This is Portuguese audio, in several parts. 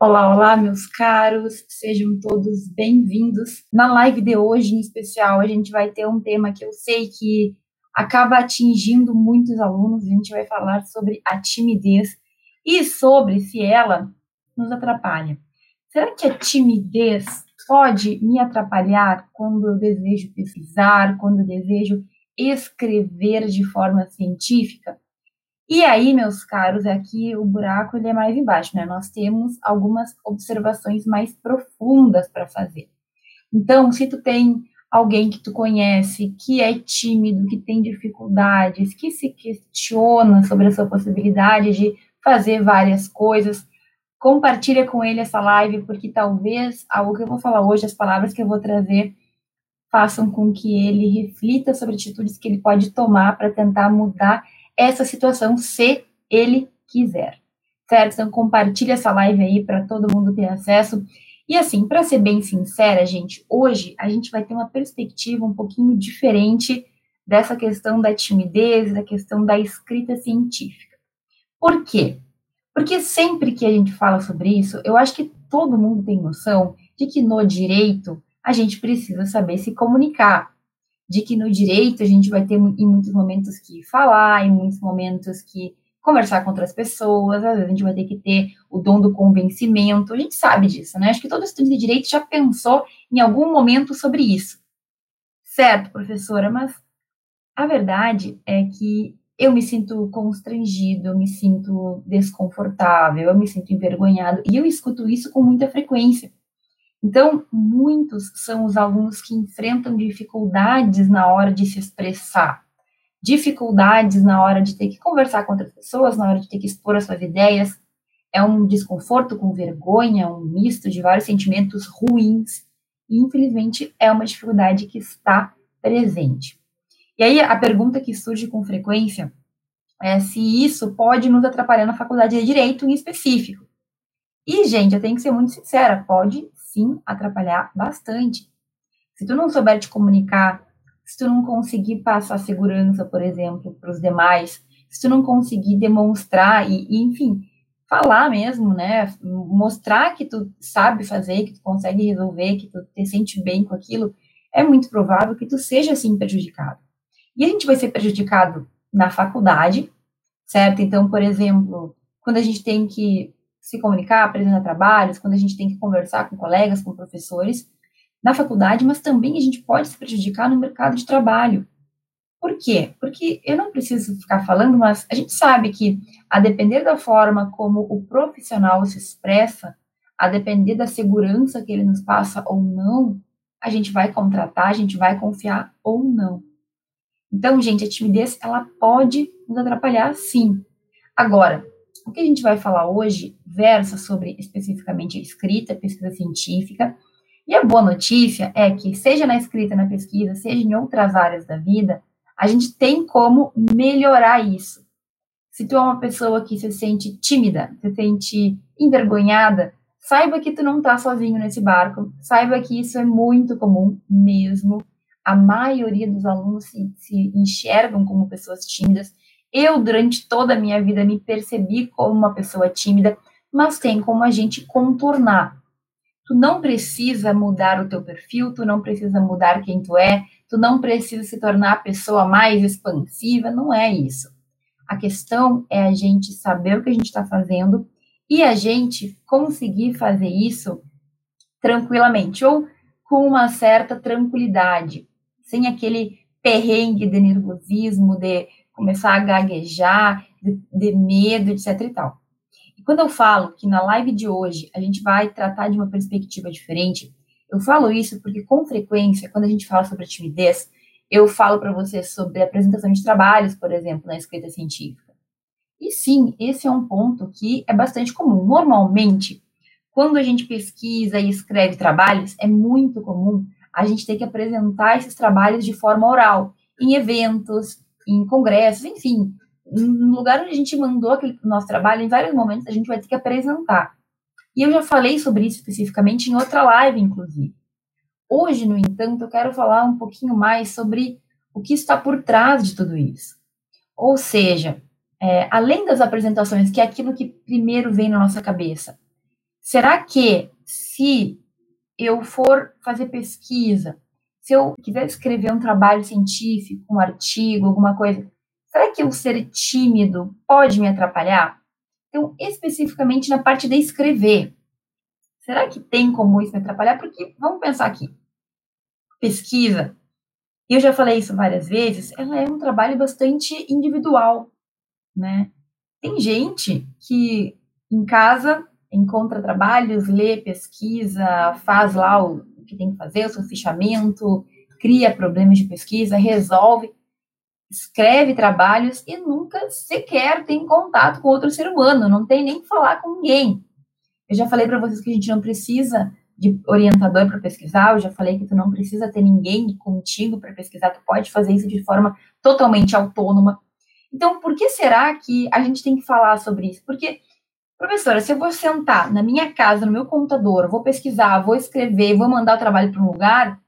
Olá, olá, meus caros, sejam todos bem-vindos. Na live de hoje, em especial, a gente vai ter um tema que eu sei que acaba atingindo muitos alunos. A gente vai falar sobre a timidez e sobre se ela nos atrapalha. Será que a timidez pode me atrapalhar quando eu desejo pesquisar, quando eu desejo escrever de forma científica? E aí, meus caros, aqui o buraco ele é mais embaixo, né? Nós temos algumas observações mais profundas para fazer. Então, se tu tem alguém que tu conhece que é tímido, que tem dificuldades, que se questiona sobre a sua possibilidade de fazer várias coisas, compartilha com ele essa live, porque talvez algo que eu vou falar hoje, as palavras que eu vou trazer, façam com que ele reflita sobre atitudes que ele pode tomar para tentar mudar essa situação se ele quiser. Certo? Então compartilha essa live aí para todo mundo ter acesso. E assim, para ser bem sincera, gente, hoje a gente vai ter uma perspectiva um pouquinho diferente dessa questão da timidez, da questão da escrita científica. Por quê? Porque sempre que a gente fala sobre isso, eu acho que todo mundo tem noção de que no direito a gente precisa saber se comunicar de que no direito a gente vai ter em muitos momentos que falar, em muitos momentos que conversar com outras pessoas, às vezes a gente vai ter que ter o dom do convencimento, a gente sabe disso, né? Acho que todo estudante de direito já pensou em algum momento sobre isso. Certo, professora, mas a verdade é que eu me sinto constrangido, eu me sinto desconfortável, eu me sinto envergonhado, e eu escuto isso com muita frequência. Então, muitos são os alunos que enfrentam dificuldades na hora de se expressar, dificuldades na hora de ter que conversar com outras pessoas, na hora de ter que expor as suas ideias. É um desconforto com vergonha, um misto de vários sentimentos ruins, e infelizmente é uma dificuldade que está presente. E aí a pergunta que surge com frequência é se isso pode nos atrapalhar na faculdade de direito em específico. E, gente, eu tenho que ser muito sincera, pode sim atrapalhar bastante. Se tu não souber te comunicar, se tu não conseguir passar segurança, por exemplo, para os demais, se tu não conseguir demonstrar e, e, enfim, falar mesmo, né, mostrar que tu sabe fazer, que tu consegue resolver, que tu te sente bem com aquilo, é muito provável que tu seja assim prejudicado. E a gente vai ser prejudicado na faculdade, certo? Então, por exemplo, quando a gente tem que se comunicar, apresentar trabalhos, quando a gente tem que conversar com colegas, com professores na faculdade, mas também a gente pode se prejudicar no mercado de trabalho. Por quê? Porque eu não preciso ficar falando, mas a gente sabe que, a depender da forma como o profissional se expressa, a depender da segurança que ele nos passa ou não, a gente vai contratar, a gente vai confiar ou não. Então, gente, a timidez, ela pode nos atrapalhar, sim. Agora, o que a gente vai falar hoje versa sobre especificamente escrita, pesquisa científica. E a boa notícia é que, seja na escrita, na pesquisa, seja em outras áreas da vida, a gente tem como melhorar isso. Se tu é uma pessoa que se sente tímida, se sente envergonhada, saiba que tu não está sozinho nesse barco, saiba que isso é muito comum mesmo. A maioria dos alunos se, se enxergam como pessoas tímidas eu, durante toda a minha vida, me percebi como uma pessoa tímida, mas tem como a gente contornar. Tu não precisa mudar o teu perfil, tu não precisa mudar quem tu é, tu não precisa se tornar a pessoa mais expansiva, não é isso. A questão é a gente saber o que a gente está fazendo e a gente conseguir fazer isso tranquilamente ou com uma certa tranquilidade, sem aquele perrengue de nervosismo, de começar a gaguejar, de, de medo, etc e tal. E quando eu falo que na live de hoje a gente vai tratar de uma perspectiva diferente, eu falo isso porque com frequência, quando a gente fala sobre timidez, eu falo para você sobre apresentação de trabalhos, por exemplo, na escrita científica. E sim, esse é um ponto que é bastante comum. Normalmente, quando a gente pesquisa e escreve trabalhos, é muito comum a gente ter que apresentar esses trabalhos de forma oral, em eventos, em congressos, enfim, no lugar onde a gente mandou aquele nosso trabalho, em vários momentos a gente vai ter que apresentar. E eu já falei sobre isso especificamente em outra live, inclusive. Hoje, no entanto, eu quero falar um pouquinho mais sobre o que está por trás de tudo isso. Ou seja, é, além das apresentações, que é aquilo que primeiro vem na nossa cabeça, Será que se eu for fazer pesquisa, se eu quiser escrever um trabalho científico, um artigo, alguma coisa, será que o ser tímido pode me atrapalhar? Então, especificamente na parte de escrever, será que tem como isso me atrapalhar? Porque vamos pensar aqui, pesquisa, e eu já falei isso várias vezes, ela é um trabalho bastante individual, né? Tem gente que em casa encontra trabalhos, lê, pesquisa, faz lá o que tem que fazer, o seu fichamento, cria problemas de pesquisa, resolve, escreve trabalhos e nunca sequer tem contato com outro ser humano, não tem nem que falar com ninguém. Eu já falei para vocês que a gente não precisa de orientador para pesquisar, eu já falei que tu não precisa ter ninguém contigo para pesquisar, tu pode fazer isso de forma totalmente autônoma. Então, por que será que a gente tem que falar sobre isso? Porque Professora, se eu vou sentar na minha casa, no meu computador, vou pesquisar, vou escrever, vou mandar o trabalho para um lugar,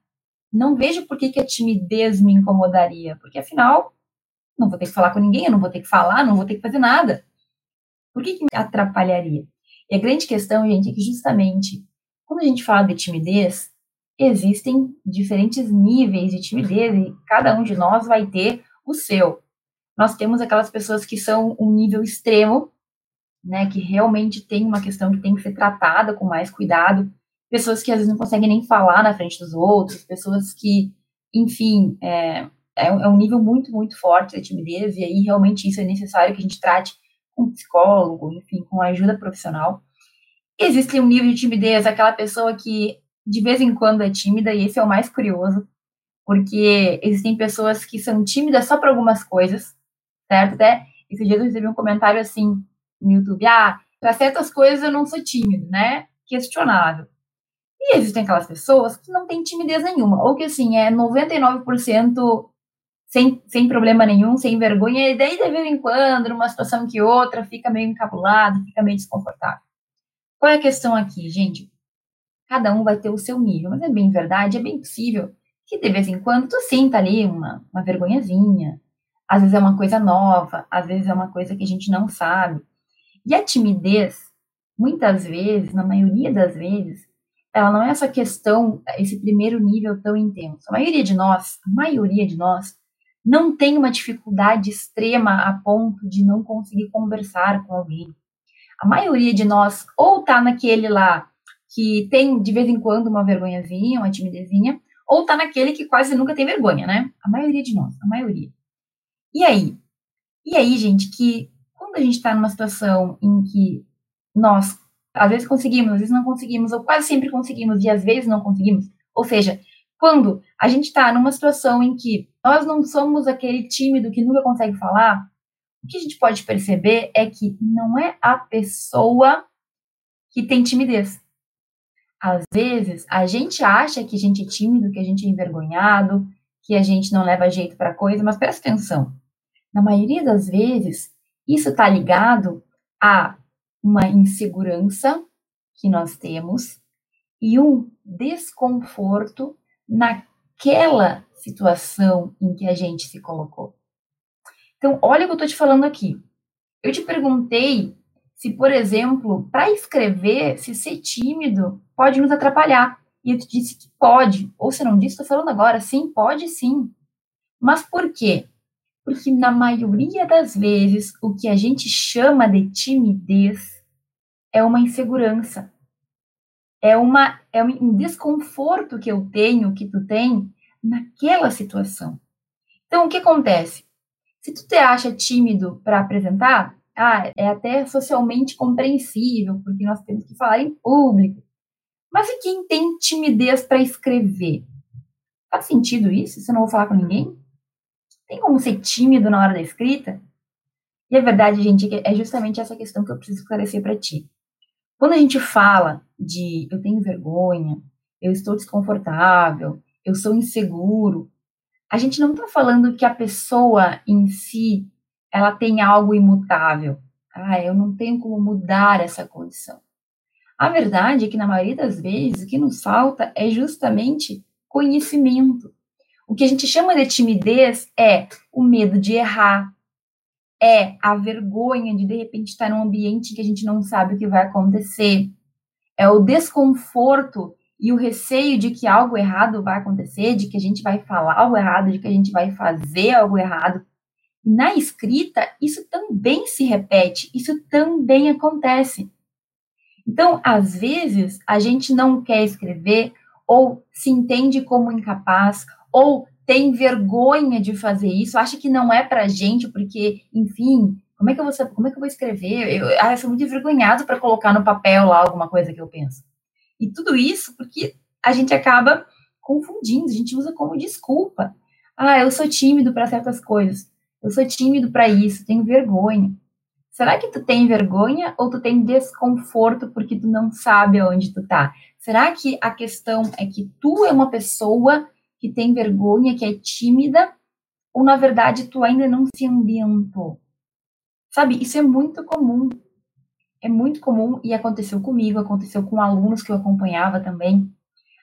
não vejo por que, que a timidez me incomodaria, porque afinal, não vou ter que falar com ninguém, eu não vou ter que falar, não vou ter que fazer nada. Por que, que me atrapalharia? E a grande questão, gente, é que justamente quando a gente fala de timidez, existem diferentes níveis de timidez e cada um de nós vai ter o seu. Nós temos aquelas pessoas que são um nível extremo, né, que realmente tem uma questão que tem que ser tratada com mais cuidado, pessoas que às vezes não conseguem nem falar na frente dos outros, pessoas que, enfim, é, é, é um nível muito, muito forte da timidez, e aí realmente isso é necessário que a gente trate com psicólogo, enfim, com ajuda profissional. Existe um nível de timidez, aquela pessoa que de vez em quando é tímida, e esse é o mais curioso, porque existem pessoas que são tímidas só para algumas coisas, certo? Até esse dia eu recebi um comentário assim, no YouTube, ah, para certas coisas eu não sou tímido, né? Questionável. E existem aquelas pessoas que não têm timidez nenhuma, ou que assim, é 99% sem, sem problema nenhum, sem vergonha, e daí de vez em quando, numa situação que outra, fica meio encabulado, fica meio desconfortável. Qual é a questão aqui, gente? Cada um vai ter o seu nível, mas é bem verdade, é bem possível que de vez em quando tu sinta ali uma, uma vergonhazinha. Às vezes é uma coisa nova, às vezes é uma coisa que a gente não sabe. E a timidez, muitas vezes, na maioria das vezes, ela não é essa questão, esse primeiro nível tão intenso. A maioria de nós, a maioria de nós, não tem uma dificuldade extrema a ponto de não conseguir conversar com alguém. A maioria de nós ou tá naquele lá que tem de vez em quando uma vergonhazinha, uma timidezinha, ou tá naquele que quase nunca tem vergonha, né? A maioria de nós, a maioria. E aí? E aí, gente, que quando a gente está numa situação em que nós, às vezes conseguimos, às vezes não conseguimos, ou quase sempre conseguimos e às vezes não conseguimos, ou seja, quando a gente está numa situação em que nós não somos aquele tímido que nunca consegue falar, o que a gente pode perceber é que não é a pessoa que tem timidez. Às vezes, a gente acha que a gente é tímido, que a gente é envergonhado, que a gente não leva jeito para coisa, mas presta atenção. Na maioria das vezes, isso está ligado a uma insegurança que nós temos e um desconforto naquela situação em que a gente se colocou. Então, olha o que eu estou te falando aqui. Eu te perguntei se, por exemplo, para escrever, se ser tímido pode nos atrapalhar. E eu te disse que pode. Ou se não disse, estou falando agora. Sim, pode sim. Mas por quê? Porque na maioria das vezes o que a gente chama de timidez é uma insegurança. É, uma, é um desconforto que eu tenho, que tu tem, naquela situação. Então, o que acontece? Se tu te acha tímido para apresentar, ah, é até socialmente compreensível, porque nós temos que falar em público. Mas e quem tem timidez para escrever? Faz sentido isso? Se eu não vou falar com ninguém? Tem como ser tímido na hora da escrita? E a verdade, gente, é justamente essa questão que eu preciso esclarecer para ti. Quando a gente fala de eu tenho vergonha, eu estou desconfortável, eu sou inseguro, a gente não está falando que a pessoa em si ela tem algo imutável. Ah, eu não tenho como mudar essa condição. A verdade é que, na maioria das vezes, o que nos falta é justamente conhecimento. O que a gente chama de timidez é o medo de errar, é a vergonha de de repente estar num ambiente que a gente não sabe o que vai acontecer, é o desconforto e o receio de que algo errado vai acontecer, de que a gente vai falar algo errado, de que a gente vai fazer algo errado. Na escrita, isso também se repete, isso também acontece. Então, às vezes, a gente não quer escrever, ou se entende como incapaz, ou tem vergonha de fazer isso, acha que não é pra gente, porque, enfim, como é que eu vou, como é que eu vou escrever? Eu, eu sou muito envergonhado para colocar no papel lá alguma coisa que eu penso. E tudo isso porque a gente acaba confundindo, a gente usa como desculpa. Ah, eu sou tímido para certas coisas. Eu sou tímido para isso, tenho vergonha. Será que tu tem vergonha ou tu tem desconforto porque tu não sabe aonde tu tá? Será que a questão é que tu é uma pessoa que tem vergonha, que é tímida, ou na verdade tu ainda não se ambientou? Sabe, isso é muito comum é muito comum e aconteceu comigo, aconteceu com alunos que eu acompanhava também.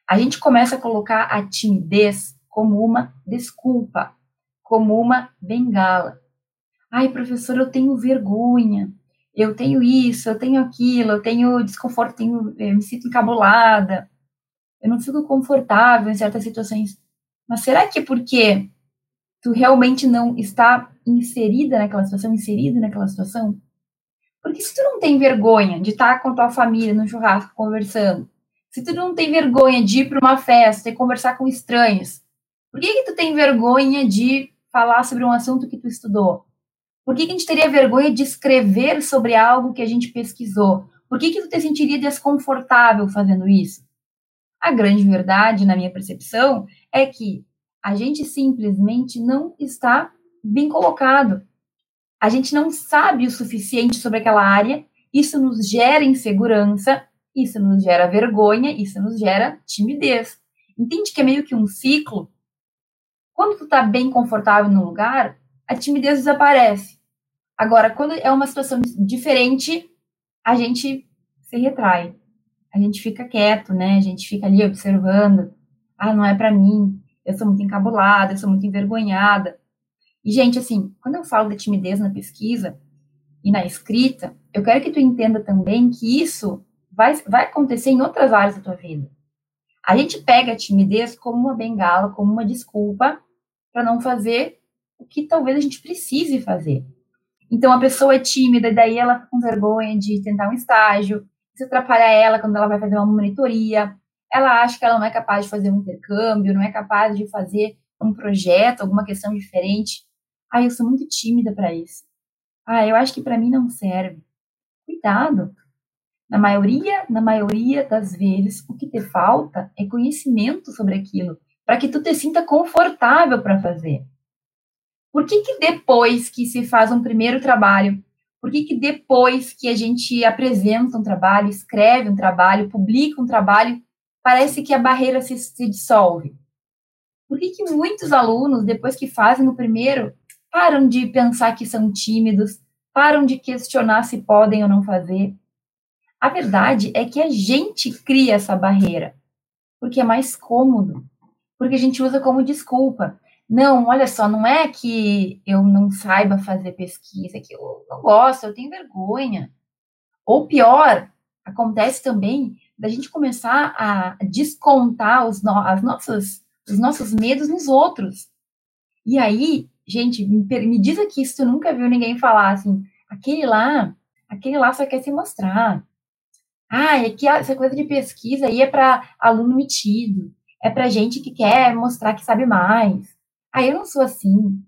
A gente começa a colocar a timidez como uma desculpa, como uma bengala. Ai, professor, eu tenho vergonha, eu tenho isso, eu tenho aquilo, eu tenho desconforto, tenho, eu me sinto encabulada, eu não fico confortável em certas situações. Mas será que é porque tu realmente não está inserida naquela situação, inserido naquela situação? Porque se tu não tem vergonha de estar com tua família no churrasco conversando, se tu não tem vergonha de ir para uma festa e conversar com estranhos, por que que tu tem vergonha de falar sobre um assunto que tu estudou? Por que, que a gente teria vergonha de escrever sobre algo que a gente pesquisou? Por que que tu te sentiria desconfortável fazendo isso? A grande verdade, na minha percepção, é que a gente simplesmente não está bem colocado a gente não sabe o suficiente sobre aquela área, isso nos gera insegurança, isso nos gera vergonha, isso nos gera timidez. Entende que é meio que um ciclo? Quando tu tá bem confortável no lugar, a timidez desaparece. Agora, quando é uma situação diferente, a gente se retrai. A gente fica quieto, né? A gente fica ali observando. Ah, não é para mim. Eu sou muito encabulada, eu sou muito envergonhada. E, gente, assim, quando eu falo da timidez na pesquisa e na escrita, eu quero que tu entenda também que isso vai, vai acontecer em outras áreas da tua vida. A gente pega a timidez como uma bengala, como uma desculpa para não fazer o que talvez a gente precise fazer. Então, a pessoa é tímida, e daí ela fica com vergonha de tentar um estágio, isso atrapalha ela quando ela vai fazer uma monitoria, ela acha que ela não é capaz de fazer um intercâmbio, não é capaz de fazer um projeto, alguma questão diferente. Ah, eu sou muito tímida para isso. Ah, eu acho que para mim não serve. Cuidado. Na maioria, na maioria das vezes, o que te falta é conhecimento sobre aquilo, para que tu te sinta confortável para fazer. Por que que depois que se faz um primeiro trabalho, por que que depois que a gente apresenta um trabalho, escreve um trabalho, publica um trabalho, parece que a barreira se, se dissolve? Por que que muitos alunos, depois que fazem o primeiro, param de pensar que são tímidos, param de questionar se podem ou não fazer. A verdade é que a gente cria essa barreira, porque é mais cômodo, porque a gente usa como desculpa. Não, olha só, não é que eu não saiba fazer pesquisa, é que eu não gosto, eu tenho vergonha. Ou pior, acontece também da gente começar a descontar os, no, as nossas, os nossos medos nos outros. E aí Gente, me, me diz aqui se tu nunca viu ninguém falar assim, aquele lá, aquele lá só quer se mostrar. Ah, é que essa coisa de pesquisa aí é para aluno metido, é para gente que quer mostrar que sabe mais. Ah, eu não sou assim.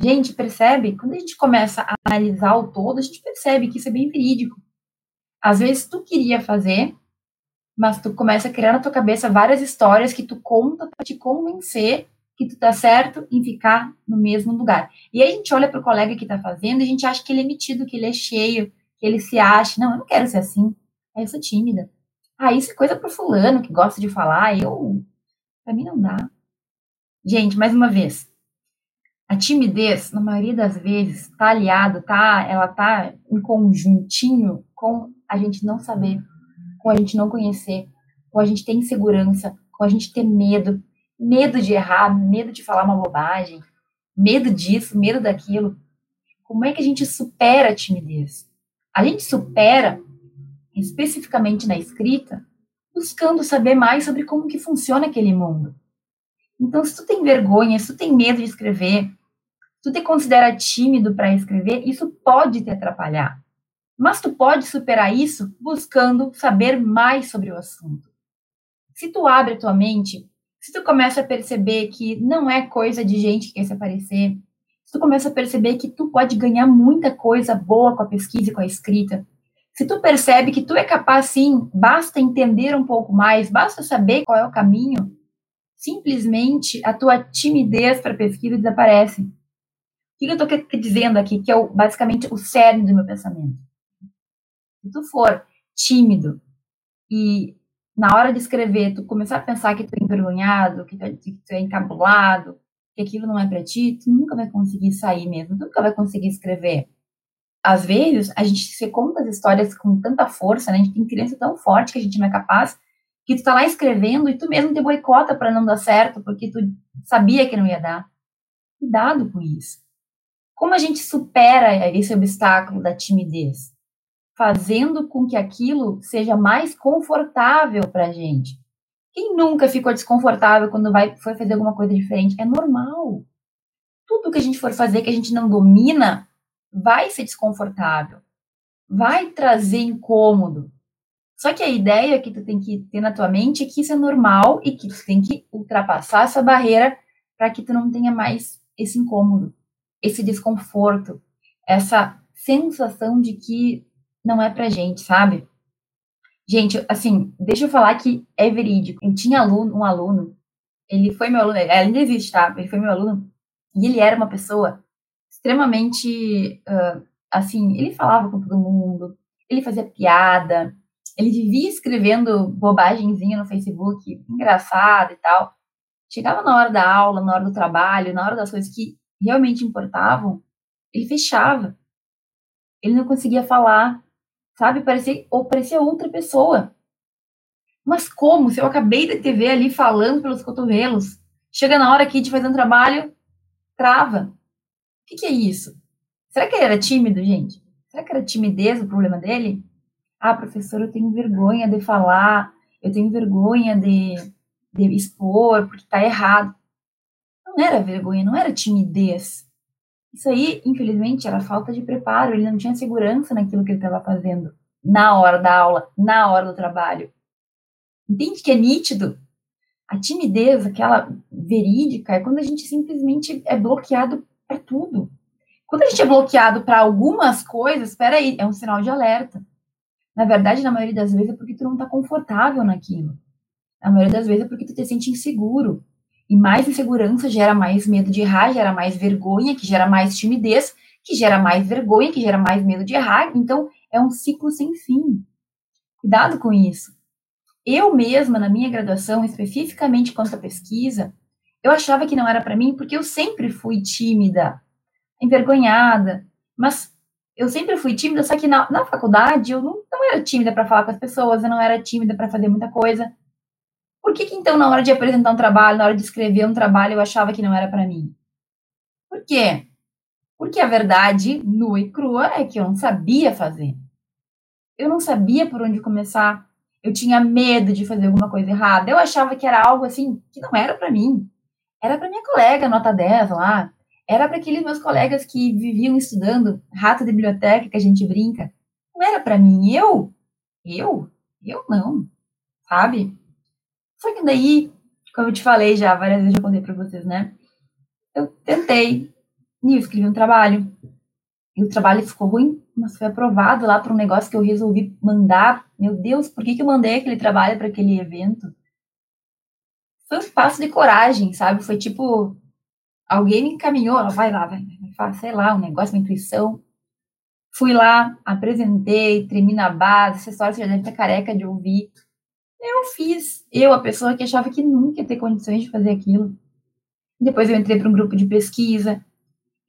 Gente, percebe? Quando a gente começa a analisar o todo, a gente percebe que isso é bem verídico. Às vezes tu queria fazer, mas tu começa a criar na tua cabeça várias histórias que tu conta para te convencer que tu tá certo em ficar no mesmo lugar. E aí a gente olha para o colega que tá fazendo e a gente acha que ele é metido, que ele é cheio, que ele se acha. Não, eu não quero ser assim. Aí eu sou tímida. Ah, isso é coisa pro fulano que gosta de falar. Eu. Pra mim não dá. Gente, mais uma vez. A timidez, na maioria das vezes, tá aliado, tá? Ela tá em conjuntinho com a gente não saber, com a gente não conhecer, com a gente ter insegurança, com a gente ter medo, medo de errar, medo de falar uma bobagem, medo disso, medo daquilo. Como é que a gente supera a timidez? A gente supera especificamente na escrita, buscando saber mais sobre como que funciona aquele mundo. Então, se tu tem vergonha, se tu tem medo de escrever, se tu te considera tímido para escrever, isso pode te atrapalhar. Mas tu pode superar isso buscando saber mais sobre o assunto. Se tu abre a tua mente, se tu começa a perceber que não é coisa de gente que quer se aparecer, se tu começa a perceber que tu pode ganhar muita coisa boa com a pesquisa e com a escrita, se tu percebe que tu é capaz sim, basta entender um pouco mais, basta saber qual é o caminho, simplesmente a tua timidez para pesquisa desaparece. O que eu estou dizendo aqui? Que é o, basicamente o cerne do meu pensamento. Se tu for tímido e na hora de escrever tu começar a pensar que tu é envergonhado, que tu, é, que tu é encabulado, que aquilo não é para ti, tu nunca vai conseguir sair mesmo, tu nunca vai conseguir escrever às vezes, a gente se conta as histórias com tanta força, né? A gente tem criança tão forte que a gente não é capaz, que tu tá lá escrevendo e tu mesmo te boicota para não dar certo, porque tu sabia que não ia dar. Cuidado com isso. Como a gente supera esse obstáculo da timidez? Fazendo com que aquilo seja mais confortável para a gente. Quem nunca ficou desconfortável quando vai, foi fazer alguma coisa diferente? É normal. Tudo que a gente for fazer que a gente não domina, vai ser desconfortável, vai trazer incômodo. Só que a ideia que tu tem que ter na tua mente é que isso é normal e que tu tem que ultrapassar essa barreira para que tu não tenha mais esse incômodo, esse desconforto, essa sensação de que não é pra gente, sabe? Gente, assim, deixa eu falar que é verídico. Eu tinha aluno, um aluno, ele foi meu aluno, ele ainda existe, tá? Ele foi meu aluno, e ele era uma pessoa extremamente, uh, assim, ele falava com todo mundo, ele fazia piada, ele vivia escrevendo bobagemzinha no Facebook, engraçado e tal. Chegava na hora da aula, na hora do trabalho, na hora das coisas que realmente importavam, ele fechava. Ele não conseguia falar, sabe? Parecia, ou parecia outra pessoa. Mas como? Se eu acabei de te ver ali falando pelos cotovelos, chega na hora aqui de fazer um trabalho, trava. O que, que é isso? Será que ele era tímido, gente? Será que era timidez o problema dele? Ah, professor, eu tenho vergonha de falar, eu tenho vergonha de, de expor, porque está errado. Não era vergonha, não era timidez. Isso aí, infelizmente, era falta de preparo, ele não tinha segurança naquilo que ele estava fazendo, na hora da aula, na hora do trabalho. Entende que é nítido? A timidez, aquela verídica, é quando a gente simplesmente é bloqueado é tudo. Quando a gente é bloqueado para algumas coisas, espera aí, é um sinal de alerta. Na verdade, na maioria das vezes é porque tu não está confortável naquilo. Na maioria das vezes é porque tu te sente inseguro. E mais insegurança gera mais medo de errar, gera mais vergonha, que gera mais timidez, que gera mais vergonha, que gera mais medo de errar. Então, é um ciclo sem fim. Cuidado com isso. Eu mesma, na minha graduação, especificamente quanto à pesquisa, eu achava que não era para mim porque eu sempre fui tímida, envergonhada, mas eu sempre fui tímida, só que na, na faculdade eu não, não era tímida para falar com as pessoas, eu não era tímida para fazer muita coisa. Que, que então na hora de apresentar um trabalho, na hora de escrever um trabalho, eu achava que não era para mim? Por quê? Porque a verdade nua e crua é que eu não sabia fazer. Eu não sabia por onde começar. Eu tinha medo de fazer alguma coisa errada. Eu achava que era algo assim que não era para mim. Era para minha colega, nota 10 lá. Era para aqueles meus colegas que viviam estudando, rato de biblioteca que a gente brinca. Não era para mim. Eu? Eu? Eu não. Sabe? Só que daí, como eu te falei já, várias vezes eu contei para vocês, né? Eu tentei e eu escrevi um trabalho. E o trabalho ficou ruim, mas foi aprovado lá para um negócio que eu resolvi mandar. Meu Deus, por que, que eu mandei aquele trabalho para aquele evento? foi um passo de coragem, sabe? Foi tipo, alguém me encaminhou, vai lá, vai, vai, sei lá, um negócio, uma intuição. Fui lá, apresentei, tremi na base, essa história você já deve estar careca de ouvir. Eu fiz, eu, a pessoa que achava que nunca ia ter condições de fazer aquilo. Depois eu entrei para um grupo de pesquisa.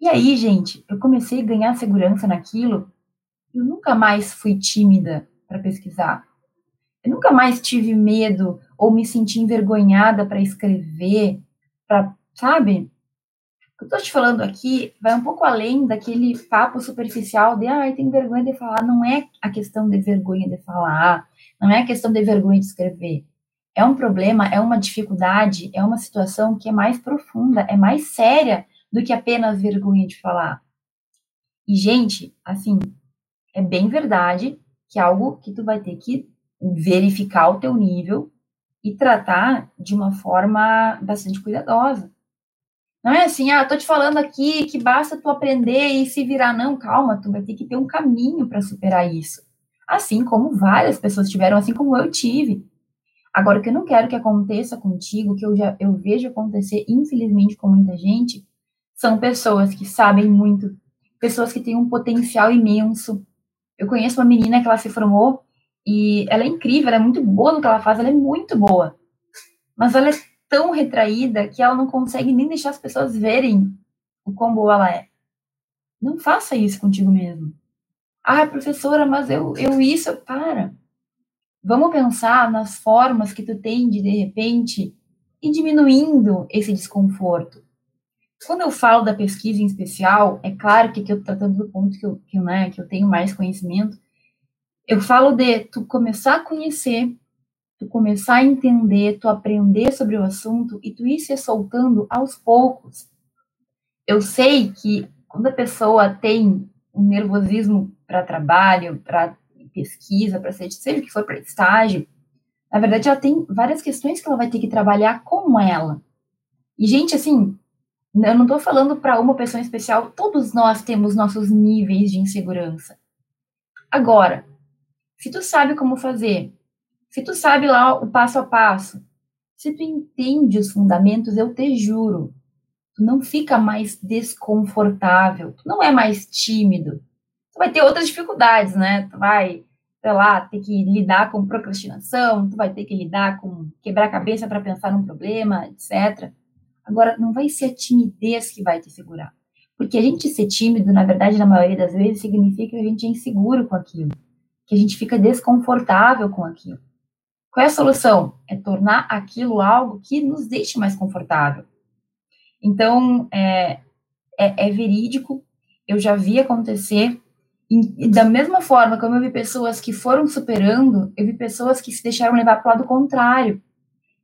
E aí, gente, eu comecei a ganhar segurança naquilo. Eu nunca mais fui tímida para pesquisar. Eu nunca mais tive medo ou me senti envergonhada para escrever, para, sabe? O que eu tô te falando aqui vai um pouco além daquele papo superficial de, ah, tem vergonha de falar. Não é a questão de vergonha de falar, não é questão de vergonha de escrever. É um problema, é uma dificuldade, é uma situação que é mais profunda, é mais séria do que apenas vergonha de falar. E, gente, assim, é bem verdade que é algo que tu vai ter que verificar o teu nível e tratar de uma forma bastante cuidadosa. Não é assim, ah, tô te falando aqui que basta tu aprender e se virar. Não, calma, tu vai ter que ter um caminho para superar isso. Assim como várias pessoas tiveram, assim como eu tive. Agora, o que eu não quero que aconteça contigo, que eu já eu vejo acontecer, infelizmente, com muita gente, são pessoas que sabem muito, pessoas que têm um potencial imenso. Eu conheço uma menina que ela se formou e ela é incrível, ela é muito boa no que ela faz, ela é muito boa. Mas ela é tão retraída que ela não consegue nem deixar as pessoas verem o quão boa ela é. Não faça isso contigo mesmo. Ah, professora, mas eu, eu isso, para. Vamos pensar nas formas que tu tem de, de repente, ir diminuindo esse desconforto. Quando eu falo da pesquisa em especial, é claro que eu estou tratando do ponto que eu, que, né, que eu tenho mais conhecimento, eu falo de tu começar a conhecer, tu começar a entender, tu aprender sobre o assunto e tu ir se soltando aos poucos. Eu sei que quando a pessoa tem um nervosismo para trabalho, para pesquisa, para seja o que for para estágio, na verdade ela tem várias questões que ela vai ter que trabalhar com ela. E gente, assim, eu não estou falando para uma pessoa especial, todos nós temos nossos níveis de insegurança. Agora, se tu sabe como fazer, se tu sabe lá o passo a passo, se tu entende os fundamentos, eu te juro, tu não fica mais desconfortável, tu não é mais tímido. Tu vai ter outras dificuldades, né? Tu vai, sei lá, ter que lidar com procrastinação, tu vai ter que lidar com quebrar cabeça para pensar num problema, etc. Agora, não vai ser a timidez que vai te segurar. Porque a gente ser tímido, na verdade, na maioria das vezes, significa que a gente é inseguro com aquilo, que a gente fica desconfortável com aquilo. Qual é a solução? É tornar aquilo algo que nos deixe mais confortável. Então, é, é, é verídico, eu já vi acontecer, e, da mesma forma como eu vi pessoas que foram superando, eu vi pessoas que se deixaram levar para o lado contrário.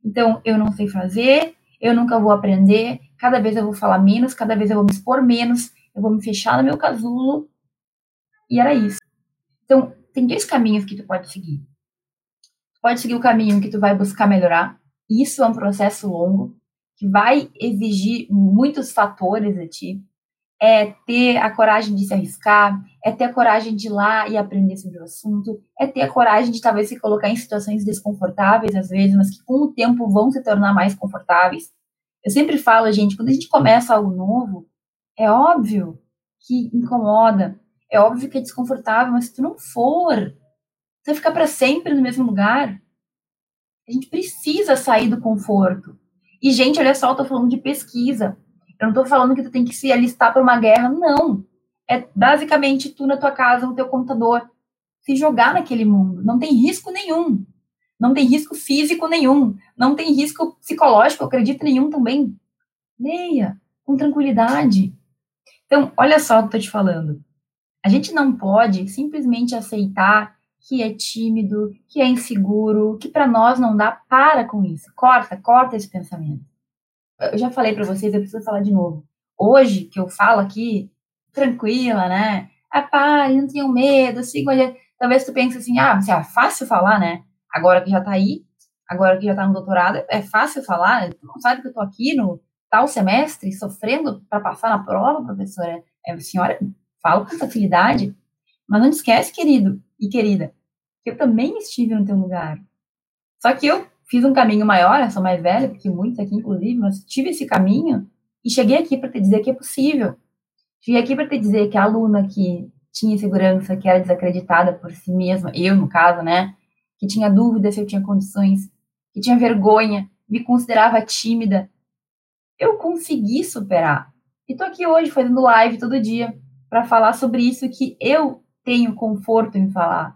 Então, eu não sei fazer, eu nunca vou aprender, cada vez eu vou falar menos, cada vez eu vou me expor menos, eu vou me fechar no meu casulo. E era isso. Então, tem dois caminhos que tu pode seguir. Tu pode seguir o caminho que tu vai buscar melhorar. Isso é um processo longo, que vai exigir muitos fatores de ti. É ter a coragem de se arriscar, é ter a coragem de ir lá e aprender sobre o assunto, é ter a coragem de talvez se colocar em situações desconfortáveis às vezes, mas que com o tempo vão se tornar mais confortáveis. Eu sempre falo, gente, quando a gente começa algo novo, é óbvio que incomoda, é óbvio que é desconfortável, mas se tu não for, tu vai ficar para sempre no mesmo lugar. A gente precisa sair do conforto. E, gente, olha só, eu tô falando de pesquisa. Eu não tô falando que tu tem que se alistar para uma guerra, não é basicamente tu na tua casa, no teu computador, se jogar naquele mundo. Não tem risco nenhum. Não tem risco físico nenhum. Não tem risco psicológico, acredito, nenhum também. Leia com tranquilidade. Então, olha só o que eu tô te falando. A gente não pode simplesmente aceitar que é tímido, que é inseguro, que para nós não dá. Para com isso. Corta, corta esse pensamento. Eu já falei para vocês, eu preciso falar de novo. Hoje que eu falo aqui, tranquila, né? Ah, pare, não tenham medo, sigam. Talvez tu pense assim, ah, é fácil falar, né? Agora que já tá aí, agora que já tá no doutorado, é fácil falar. Tu não sabe que eu tô aqui no tal semestre sofrendo para passar na prova, professora. É, senhora, falo com facilidade, mas não esquece, querido e querida, que eu também estive no teu lugar. Só que eu fiz um caminho maior, eu sou mais velha, porque muitos aqui, inclusive, mas tive esse caminho e cheguei aqui para te dizer que é possível. Vim aqui para te dizer que a aluna que tinha insegurança, que era desacreditada por si mesma, eu no caso, né, que tinha dúvida se eu tinha condições, que tinha vergonha, me considerava tímida, eu consegui superar. E tô aqui hoje fazendo live todo dia para falar sobre isso que eu tenho conforto em falar,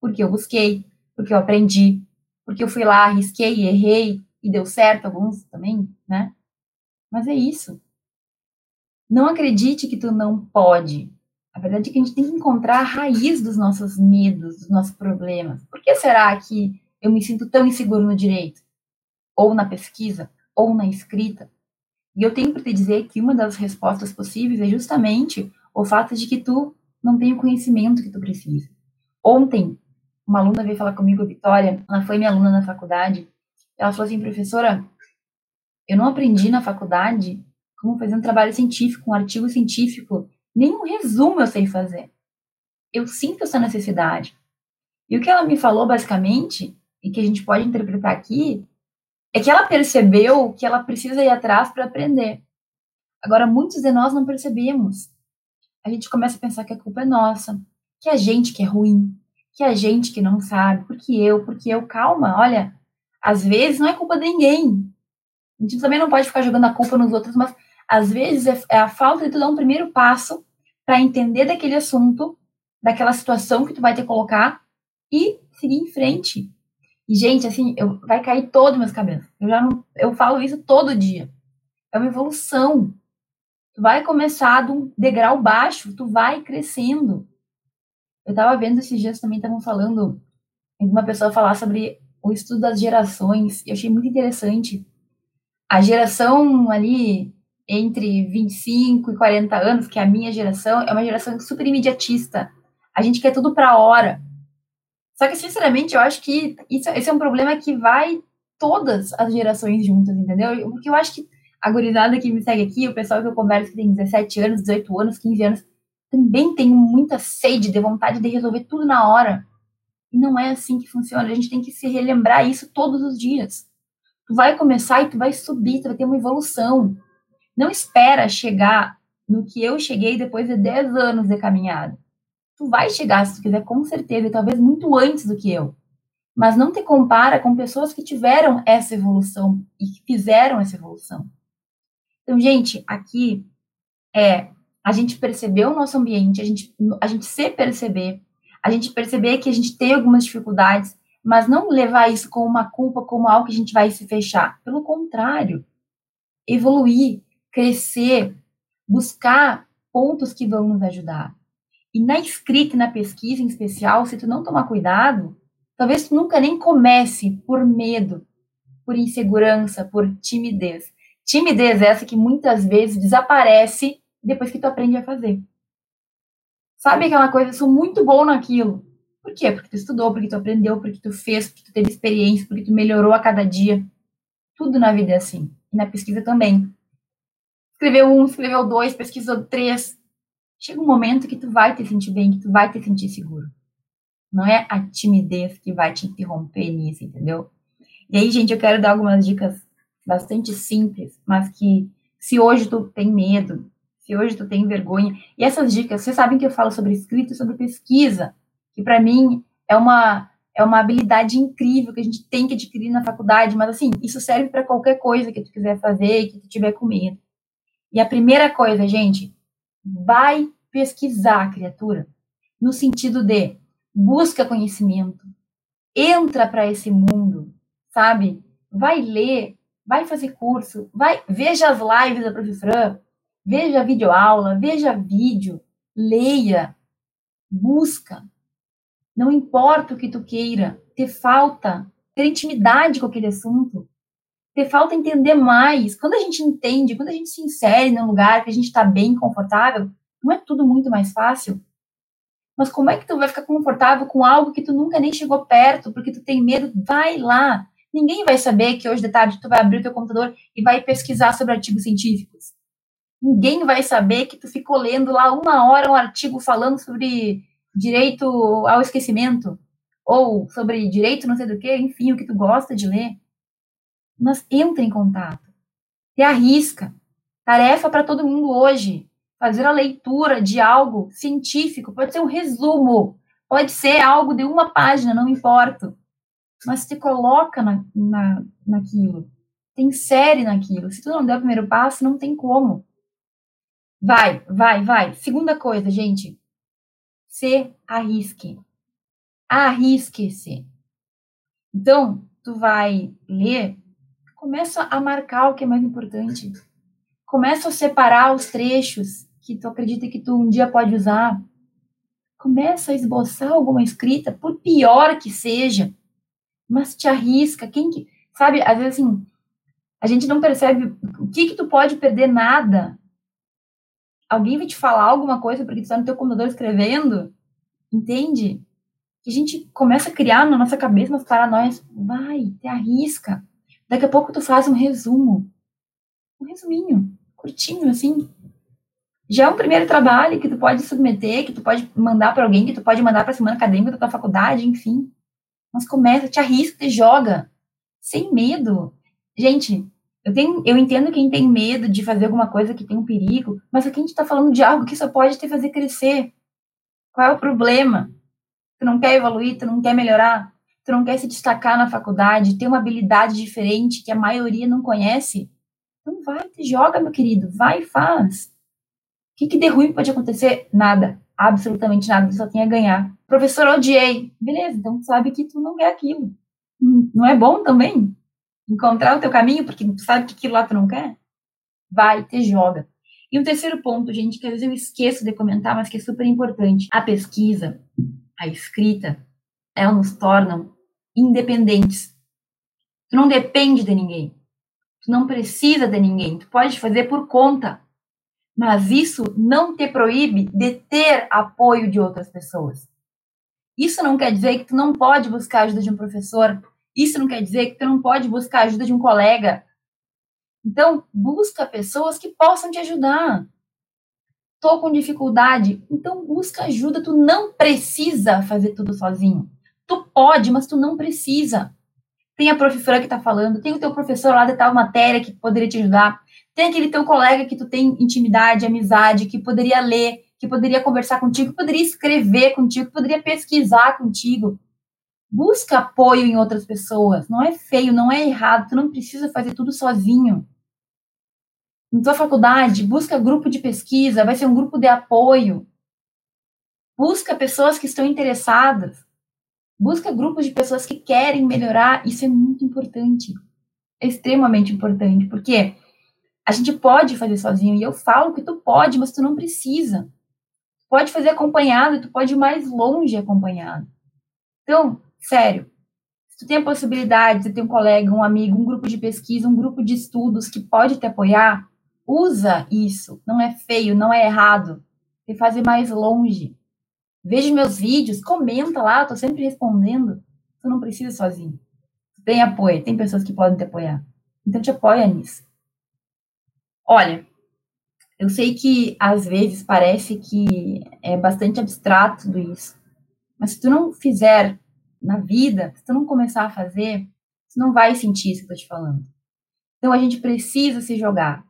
porque eu busquei, porque eu aprendi, porque eu fui lá, arrisquei, errei e deu certo alguns também, né? Mas é isso. Não acredite que tu não pode. A verdade é que a gente tem que encontrar a raiz dos nossos medos, dos nossos problemas. Por que será que eu me sinto tão inseguro no direito? Ou na pesquisa? Ou na escrita? E eu tenho para te dizer que uma das respostas possíveis é justamente o fato de que tu não tem o conhecimento que tu precisa. Ontem, uma aluna veio falar comigo, a Vitória, ela foi minha aluna na faculdade. Ela falou assim, professora, eu não aprendi na faculdade como fazer um trabalho científico, um artigo científico, nenhum resumo eu sei fazer. Eu sinto essa necessidade. E o que ela me falou, basicamente, e que a gente pode interpretar aqui, é que ela percebeu que ela precisa ir atrás para aprender. Agora, muitos de nós não percebemos. A gente começa a pensar que a culpa é nossa, que a gente que é ruim, que a gente que não sabe, porque eu, porque eu. Calma, olha, às vezes não é culpa de ninguém. A gente também não pode ficar jogando a culpa nos outros, mas às vezes é, é a falta de tu dar um primeiro passo para entender daquele assunto, daquela situação que tu vai ter que colocar e seguir em frente. E, gente, assim, eu, vai cair todo meus cabelos. Eu já não, eu falo isso todo dia. É uma evolução. Tu vai começar de um degrau baixo, tu vai crescendo. Eu tava vendo esses dias também, estavam falando, uma pessoa falar sobre o estudo das gerações. Eu achei muito interessante. A geração ali entre 25 e 40 anos, que é a minha geração, é uma geração super imediatista. A gente quer tudo para hora. Só que, sinceramente, eu acho que isso, esse é um problema que vai todas as gerações juntas, entendeu? Porque eu acho que a gurizada que me segue aqui, o pessoal que eu converso que tem 17 anos, 18 anos, 15 anos, também tem muita sede, de vontade de resolver tudo na hora. E não é assim que funciona. A gente tem que se relembrar isso todos os dias. Tu vai começar e tu vai subir, tu vai ter uma evolução. Não espera chegar no que eu cheguei depois de 10 anos de caminhada. Tu vai chegar, se tu quiser, com certeza, e talvez muito antes do que eu. Mas não te compara com pessoas que tiveram essa evolução e que fizeram essa evolução. Então, gente, aqui é a gente perceber o nosso ambiente, a gente, a gente se perceber, a gente perceber que a gente tem algumas dificuldades, mas não levar isso como uma culpa, como algo que a gente vai se fechar. Pelo contrário, evoluir, crescer, buscar pontos que vão nos ajudar. E na escrita e na pesquisa em especial, se tu não tomar cuidado, talvez tu nunca nem comece por medo, por insegurança, por timidez. Timidez é essa que muitas vezes desaparece depois que tu aprende a fazer. Sabe aquela coisa, sou muito bom naquilo. Por quê? Porque tu estudou, porque tu aprendeu, porque tu fez, porque tu teve experiência, porque tu melhorou a cada dia. Tudo na vida é assim. E na pesquisa também escreveu um, escreveu dois, pesquisou três. Chega um momento que tu vai te sentir bem, que tu vai te sentir seguro. Não é a timidez que vai te interromper nisso, entendeu? E aí, gente, eu quero dar algumas dicas bastante simples, mas que se hoje tu tem medo, se hoje tu tem vergonha, e essas dicas, vocês sabem que eu falo sobre escrita e sobre pesquisa, que para mim é uma é uma habilidade incrível que a gente tem que adquirir na faculdade, mas assim, isso serve para qualquer coisa que tu quiser fazer, que tu tiver com medo. E a primeira coisa, gente, vai pesquisar, criatura, no sentido de busca conhecimento, entra para esse mundo, sabe? Vai ler, vai fazer curso, vai veja as lives da professora, veja videoaula, veja vídeo, leia, busca. Não importa o que tu queira, ter falta, ter intimidade com aquele assunto, ter falta entender mais. Quando a gente entende, quando a gente se insere num lugar que a gente está bem confortável, não é tudo muito mais fácil? Mas como é que tu vai ficar confortável com algo que tu nunca nem chegou perto, porque tu tem medo? Vai lá. Ninguém vai saber que hoje de tarde tu vai abrir o teu computador e vai pesquisar sobre artigos científicos. Ninguém vai saber que tu ficou lendo lá uma hora um artigo falando sobre direito ao esquecimento ou sobre direito não sei do que, enfim, o que tu gosta de ler mas entra em contato. Te arrisca. Tarefa para todo mundo hoje. Fazer a leitura de algo científico. Pode ser um resumo. Pode ser algo de uma página, não importa. Mas te coloca na, na, naquilo. Te insere naquilo. Se tu não der o primeiro passo, não tem como. Vai, vai, vai. Segunda coisa, gente. Se arrisque. Arrisque-se. Então, tu vai ler começa a marcar o que é mais importante. Começa a separar os trechos que tu acredita que tu um dia pode usar. Começa a esboçar alguma escrita, por pior que seja, mas te arrisca. Quem que, sabe, às vezes assim, a gente não percebe o que que tu pode perder nada. Alguém vai te falar alguma coisa porque tu está no teu computador escrevendo, entende? Que a gente começa a criar na nossa cabeça umas paranoias. Vai, te arrisca. Daqui a pouco tu faz um resumo. Um resuminho, curtinho, assim. Já é um primeiro trabalho que tu pode submeter, que tu pode mandar para alguém, que tu pode mandar para semana acadêmica da tua faculdade, enfim. Mas começa, te arrisca, te joga. Sem medo. Gente, eu, tenho, eu entendo quem tem medo de fazer alguma coisa que tem um perigo, mas aqui a gente está falando de algo que só pode te fazer crescer. Qual é o problema? Tu não quer evoluir, tu não quer melhorar, tu não quer se destacar na faculdade, ter uma habilidade diferente que a maioria não conhece? Então vai, te joga, meu querido, vai e faz. O que, que de ruim pode acontecer? Nada, absolutamente nada, só tem a ganhar. Professor, odiei. Beleza, então sabe que tu não quer aquilo. Não é bom também? Encontrar o teu caminho, porque tu sabe que aquilo lá tu não quer, vai, te joga. E um terceiro ponto, gente, que às vezes eu esqueço de comentar, mas que é super importante. A pesquisa, a escrita, elas nos tornam independentes. Tu não depende de ninguém. Tu não precisa de ninguém. Tu pode fazer por conta. Mas isso não te proíbe de ter apoio de outras pessoas. Isso não quer dizer que tu não pode buscar a ajuda de um professor isso não quer dizer que tu não pode buscar a ajuda de um colega. Então, busca pessoas que possam te ajudar. Tô com dificuldade, então busca ajuda. Tu não precisa fazer tudo sozinho. Tu pode, mas tu não precisa. Tem a professora que tá falando, tem o teu professor lá de tal matéria que poderia te ajudar. Tem aquele teu colega que tu tem intimidade, amizade, que poderia ler, que poderia conversar contigo, que poderia escrever contigo, que poderia pesquisar contigo. Busca apoio em outras pessoas. Não é feio, não é errado. Tu não precisa fazer tudo sozinho. Na tua faculdade, busca grupo de pesquisa, vai ser um grupo de apoio. Busca pessoas que estão interessadas. Busca grupos de pessoas que querem melhorar. Isso é muito importante. É extremamente importante, porque a gente pode fazer sozinho. E eu falo que tu pode, mas tu não precisa. pode fazer acompanhado, tu pode ir mais longe acompanhado. Então, Sério. Se tu tem a possibilidade, você tem um colega, um amigo, um grupo de pesquisa, um grupo de estudos que pode te apoiar, usa isso. Não é feio, não é errado. Te fazer mais longe. Veja meus vídeos, comenta lá, eu tô sempre respondendo. Tu não precisa sozinho. Tu tem apoio, tem pessoas que podem te apoiar. Então te apoia nisso. Olha, eu sei que às vezes parece que é bastante abstrato tudo isso. Mas se tu não fizer na vida, se tu não começar a fazer, tu não vai sentir isso que eu tô te falando. Então a gente precisa se jogar.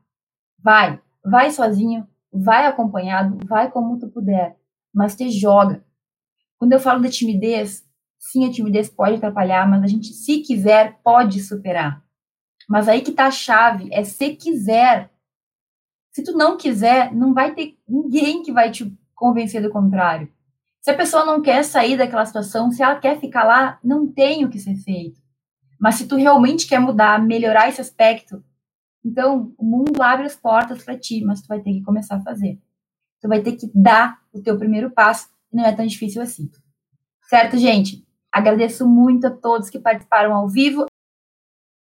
Vai, vai sozinho, vai acompanhado, vai como tu puder, mas te joga. Quando eu falo de timidez, sim, a timidez pode atrapalhar, mas a gente, se quiser, pode superar. Mas aí que tá a chave, é se quiser. Se tu não quiser, não vai ter ninguém que vai te convencer do contrário. Se a pessoa não quer sair daquela situação, se ela quer ficar lá, não tem o que ser feito. Mas se tu realmente quer mudar, melhorar esse aspecto, então o mundo abre as portas para ti, mas tu vai ter que começar a fazer. Tu vai ter que dar o teu primeiro passo, e não é tão difícil assim. Certo, gente? Agradeço muito a todos que participaram ao vivo.